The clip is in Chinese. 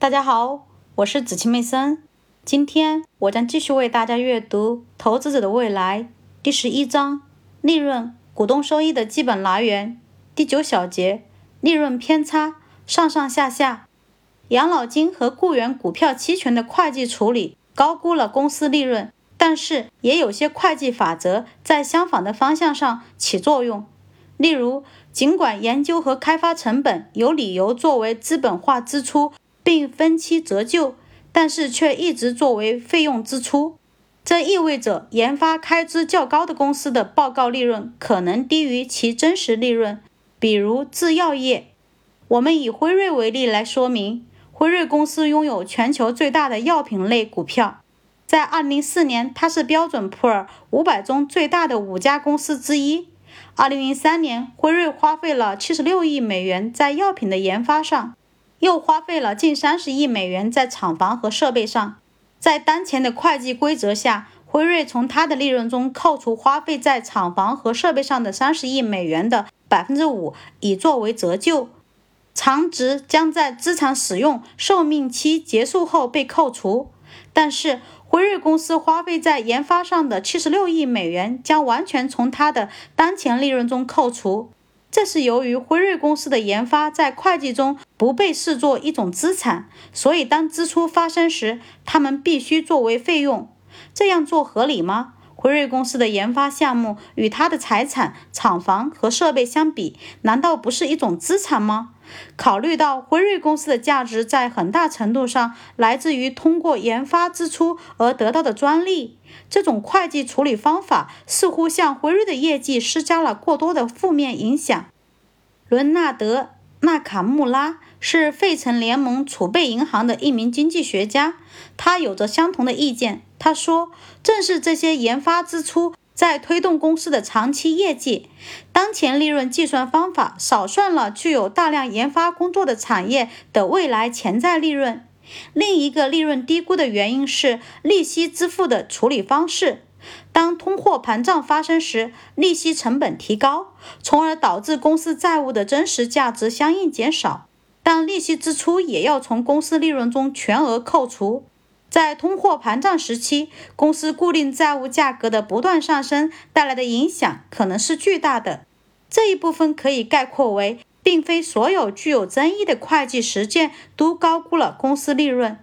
大家好，我是子晴妹森。今天我将继续为大家阅读《投资者的未来》第十一章：利润、股东收益的基本来源。第九小节：利润偏差上上下下。养老金和雇员股票期权的会计处理高估了公司利润，但是也有些会计法则在相反的方向上起作用。例如，尽管研究和开发成本有理由作为资本化支出并分期折旧。但是却一直作为费用支出，这意味着研发开支较高的公司的报告利润可能低于其真实利润。比如制药业，我们以辉瑞为例来说明。辉瑞公司拥有全球最大的药品类股票，在2004年，它是标准普尔500中最大的五家公司之一。2003年，辉瑞花费了76亿美元在药品的研发上。又花费了近三十亿美元在厂房和设备上。在当前的会计规则下，辉瑞从它的利润中扣除花费在厂房和设备上的三十亿美元的百分之五，以作为折旧，偿值将在资产使用寿命期结束后被扣除。但是，辉瑞公司花费在研发上的七十六亿美元将完全从它的当前利润中扣除。这是由于辉瑞公司的研发在会计中不被视作一种资产，所以当支出发生时，它们必须作为费用。这样做合理吗？辉瑞公司的研发项目与它的财产、厂房和设备相比，难道不是一种资产吗？考虑到辉瑞公司的价值在很大程度上来自于通过研发支出而得到的专利，这种会计处理方法似乎向辉瑞的业绩施加了过多的负面影响。伦纳德·纳卡穆拉是费城联盟储备银行的一名经济学家，他有着相同的意见。他说：“正是这些研发支出。”在推动公司的长期业绩，当前利润计算方法少算了具有大量研发工作的产业的未来潜在利润。另一个利润低估的原因是利息支付的处理方式。当货膨胀发生时，利息成本提高，从而导致公司债务的真实价值相应减少，但利息支出也要从公司利润中全额扣除。在通货膨胀时期，公司固定债务价格的不断上升带来的影响可能是巨大的。这一部分可以概括为，并非所有具有争议的会计实践都高估了公司利润。